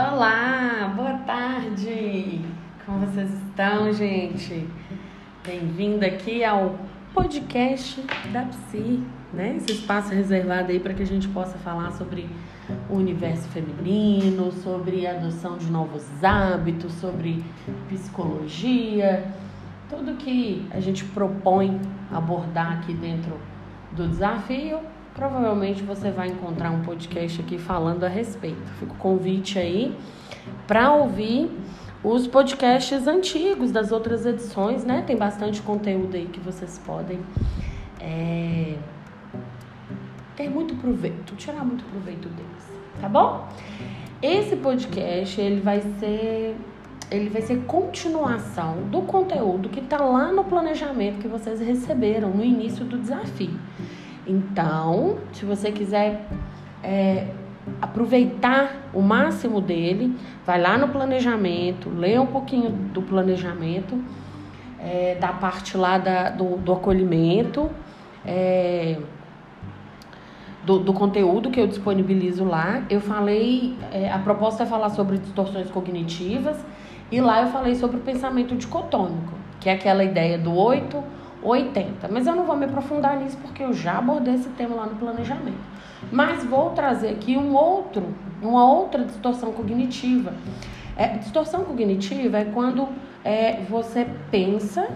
Olá, boa tarde! Como vocês estão, gente? Bem-vindo aqui ao podcast da Psi, né? Esse espaço reservado aí para que a gente possa falar sobre o universo feminino, sobre a adoção de novos hábitos, sobre psicologia, tudo que a gente propõe abordar aqui dentro do desafio provavelmente você vai encontrar um podcast aqui falando a respeito. Fica o convite aí para ouvir os podcasts antigos das outras edições, né? Tem bastante conteúdo aí que vocês podem é, ter muito proveito, tirar muito proveito deles, tá bom? Esse podcast ele vai ser ele vai ser continuação do conteúdo que está lá no planejamento que vocês receberam no início do desafio. Então, se você quiser é, aproveitar o máximo dele, vai lá no planejamento, lê um pouquinho do planejamento, é, da parte lá da, do, do acolhimento, é, do, do, conteúdo que eu disponibilizo lá. Eu falei, é, a proposta é falar sobre distorções cognitivas, e lá eu falei sobre o pensamento dicotômico, que é aquela ideia do 8 80. Mas eu não vou me aprofundar nisso porque eu já abordei esse tema lá no planejamento. Mas vou trazer aqui um outro, uma outra distorção cognitiva. É, distorção cognitiva é quando é, você pensa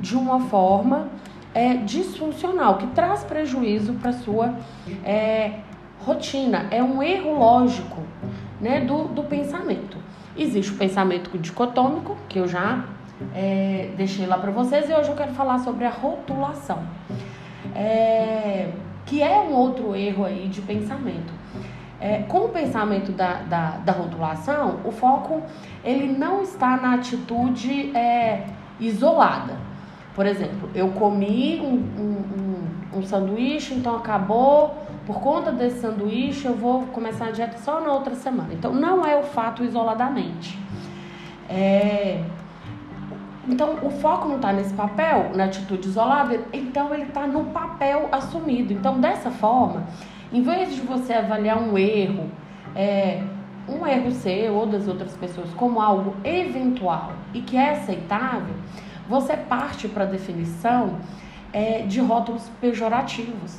de uma forma é, disfuncional, que traz prejuízo para sua é, rotina. É um erro lógico né, do, do pensamento. Existe o pensamento dicotômico, que eu já é, deixei lá para vocês e hoje eu quero falar sobre a rotulação, é, que é um outro erro aí de pensamento. É, com o pensamento da, da, da, rotulação, o foco ele não está na atitude é, isolada. Por exemplo, eu comi um, um, um, um sanduíche, então acabou. Por conta desse sanduíche, eu vou começar a dieta só na outra semana. Então, não é o fato isoladamente. É, então, o foco não está nesse papel, na atitude isolada, então ele está no papel assumido. Então, dessa forma, em vez de você avaliar um erro, é, um erro seu ou das outras pessoas como algo eventual e que é aceitável, você parte para a definição é, de rótulos pejorativos.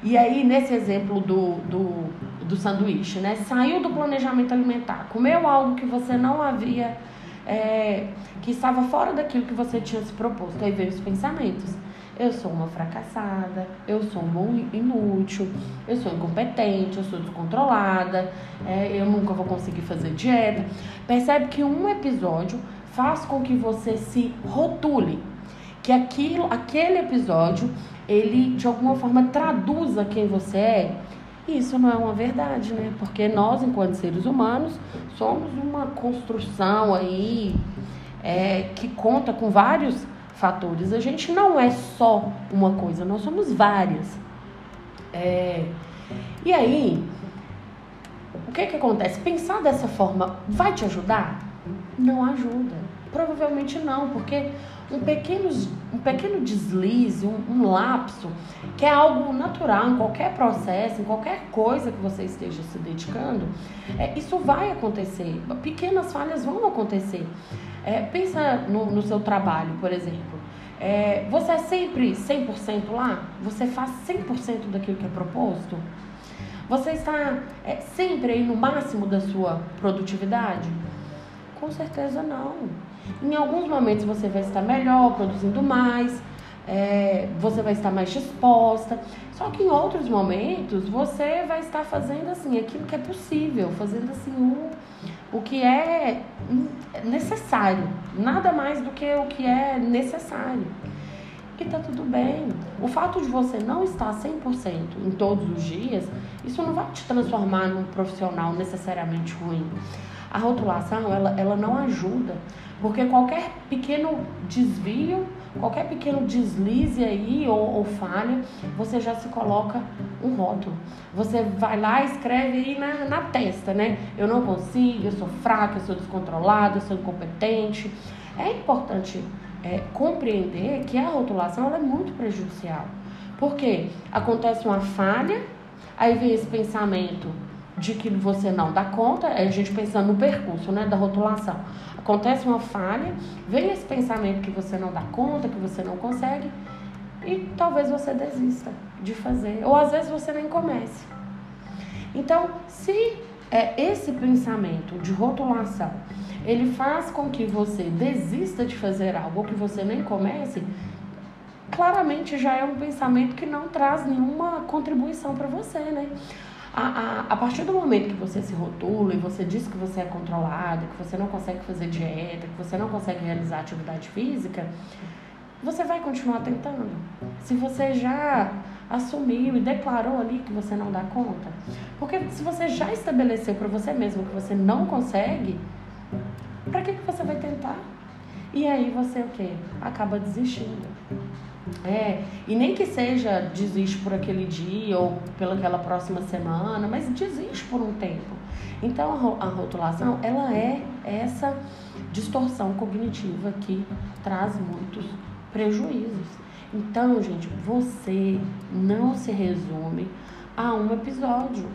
E aí, nesse exemplo do, do, do sanduíche, né? Saiu do planejamento alimentar, comeu algo que você não havia é, que estava fora daquilo que você tinha se proposto. Aí veio os pensamentos. Eu sou uma fracassada, eu sou um inútil, eu sou incompetente, eu sou descontrolada, é, eu nunca vou conseguir fazer dieta. Percebe que um episódio faz com que você se rotule, que aquilo, aquele episódio, ele de alguma forma traduza quem você é isso não é uma verdade, né? Porque nós, enquanto seres humanos, somos uma construção aí é, que conta com vários fatores. A gente não é só uma coisa, nós somos várias. É, e aí, o que que acontece? Pensar dessa forma vai te ajudar? Não ajuda. Provavelmente não, porque um pequeno, um pequeno deslize, um, um, lapso, que é algo natural em qualquer processo, em qualquer coisa que você esteja se dedicando, é, isso vai acontecer. Pequenas falhas vão acontecer. É, pensa no, no, seu trabalho, por exemplo. É, você é sempre 100% lá? Você faz 100% daquilo que é proposto? Você está é, sempre aí no máximo da sua produtividade? Com certeza não. Em alguns momentos você vai estar melhor, produzindo mais, é, você vai estar mais disposta. Só que em outros momentos você vai estar fazendo assim aquilo que é possível, fazendo assim o, o que é necessário, nada mais do que o que é necessário. E tá tudo bem. O fato de você não estar 100% em todos os dias, isso não vai te transformar num profissional necessariamente ruim. A rotulação, ela, ela não ajuda, porque qualquer pequeno desvio, qualquer pequeno deslize aí ou, ou falha, você já se coloca um rótulo. Você vai lá e escreve aí na, na testa, né? Eu não consigo, eu sou fraca, eu sou descontrolada, eu sou incompetente. É importante é, compreender que a rotulação é muito prejudicial. Porque acontece uma falha, aí vem esse pensamento de que você não dá conta, é a gente pensando no percurso, né, da rotulação. Acontece uma falha, vem esse pensamento que você não dá conta, que você não consegue, e talvez você desista de fazer, ou às vezes você nem comece. Então, se é esse pensamento de rotulação, ele faz com que você desista de fazer algo ou que você nem comece, claramente já é um pensamento que não traz nenhuma contribuição para você, né? A, a, a, partir do momento que você se rotula e você diz que você é controlada, que você não consegue fazer dieta, que você não consegue realizar atividade física, você vai continuar tentando. Se você já assumiu e declarou ali que você não dá conta. Porque se você já estabeleceu para você mesmo que você não consegue, para que, que você vai tentar? E aí você o quê? Acaba desistindo. É, e nem que seja desiste por aquele dia ou pelaquela próxima semana, mas desiste por um tempo. Então a rotulação, ela é essa distorção cognitiva que traz muitos prejuízos. Então, gente, você não se resume a um episódio.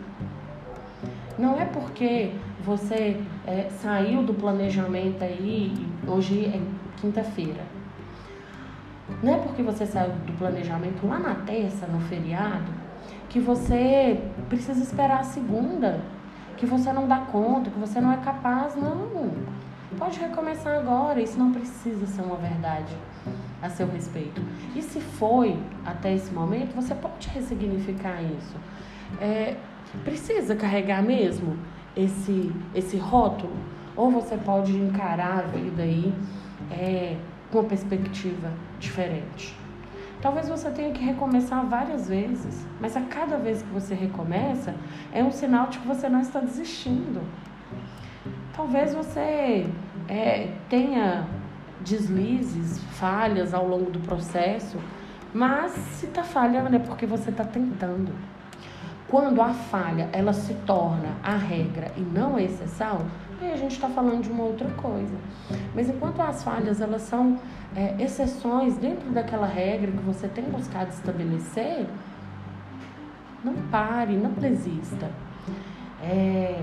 Não é porque você é, saiu do planejamento aí, hoje é quinta-feira. Não é porque você saiu do planejamento lá na terça, no feriado, que você precisa esperar a segunda, que você não dá conta, que você não é capaz, não. Pode recomeçar agora, isso não precisa ser uma verdade a seu respeito. E se foi até esse momento, você pode ressignificar isso. É, precisa carregar mesmo esse, esse rótulo? Ou você pode encarar a vida aí é, uma perspectiva diferente? Talvez você tenha que recomeçar várias vezes, mas a cada vez que você recomeça, é um sinal de que você não está desistindo. Talvez você é, tenha deslizes, falhas ao longo do processo, mas se está falhando é porque você está tentando. Quando a falha ela se torna a regra e não a exceção, aí a gente está falando de uma outra coisa. Mas enquanto as falhas elas são é, exceções dentro daquela regra que você tem buscado estabelecer, não pare, não desista. É,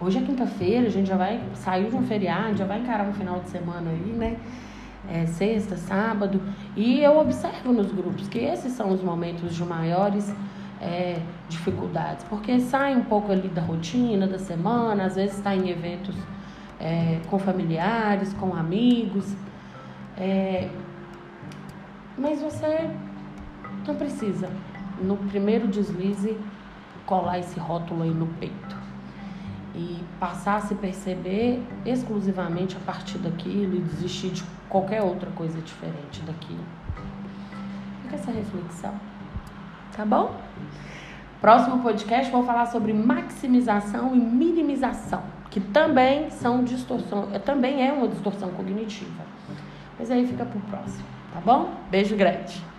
Hoje é quinta-feira, a gente já vai sair de um feriado, já vai encarar um final de semana aí, né? É, sexta, sábado. E eu observo nos grupos que esses são os momentos de maiores é, dificuldades, porque sai um pouco ali da rotina da semana, às vezes está em eventos é, com familiares, com amigos. É, mas você não precisa, no primeiro deslize, colar esse rótulo aí no peito e passar a se perceber exclusivamente a partir daquilo e desistir de qualquer outra coisa diferente daquilo. Fica essa reflexão, tá bom? Próximo podcast vou falar sobre maximização e minimização, que também são distorção, também é uma distorção cognitiva. Mas aí fica pro próximo, tá bom? Beijo grande.